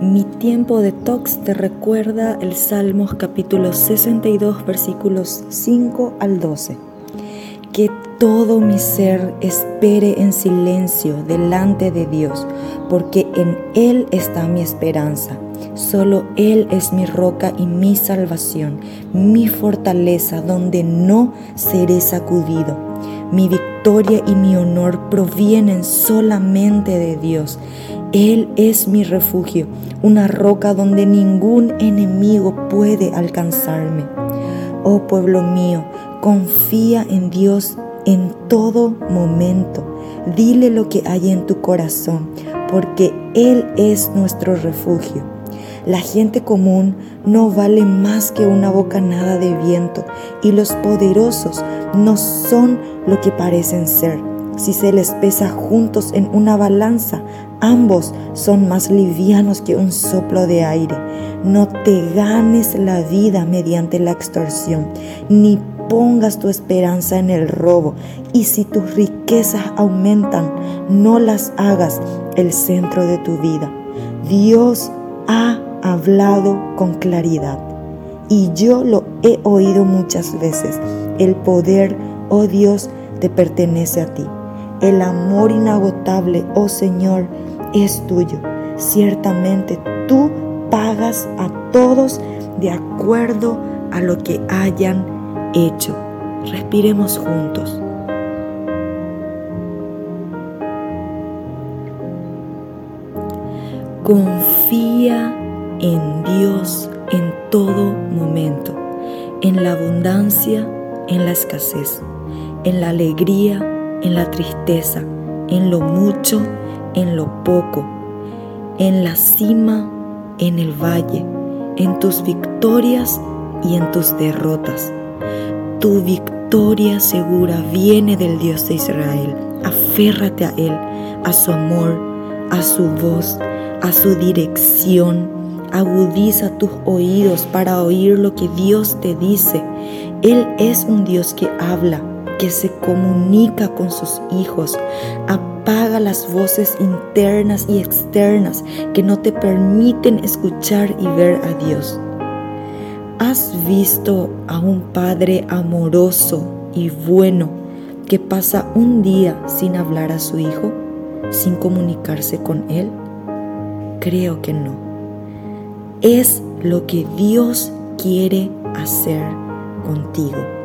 Mi tiempo de tox te recuerda el Salmos capítulo 62 versículos 5 al 12. Que todo mi ser espere en silencio delante de Dios, porque en Él está mi esperanza. Solo Él es mi roca y mi salvación, mi fortaleza donde no seré sacudido. Mi victoria y mi honor provienen solamente de Dios. Él es mi refugio, una roca donde ningún enemigo puede alcanzarme. Oh pueblo mío, confía en Dios en todo momento. Dile lo que hay en tu corazón, porque Él es nuestro refugio. La gente común no vale más que una bocanada de viento y los poderosos no son lo que parecen ser. Si se les pesa juntos en una balanza, ambos son más livianos que un soplo de aire. No te ganes la vida mediante la extorsión, ni pongas tu esperanza en el robo. Y si tus riquezas aumentan, no las hagas el centro de tu vida. Dios ha hablado con claridad y yo lo he oído muchas veces. El poder, oh Dios, te pertenece a ti. El amor inagotable, oh Señor, es tuyo. Ciertamente tú pagas a todos de acuerdo a lo que hayan hecho. Respiremos juntos. Confía en Dios en todo momento, en la abundancia, en la escasez, en la alegría, en la tristeza, en lo mucho, en lo poco, en la cima, en el valle, en tus victorias y en tus derrotas. Tu victoria segura viene del Dios de Israel. Aférrate a Él, a su amor, a su voz, a su dirección. Agudiza tus oídos para oír lo que Dios te dice. Él es un Dios que habla que se comunica con sus hijos. Apaga las voces internas y externas que no te permiten escuchar y ver a Dios. ¿Has visto a un padre amoroso y bueno que pasa un día sin hablar a su hijo, sin comunicarse con él? Creo que no. Es lo que Dios quiere hacer contigo.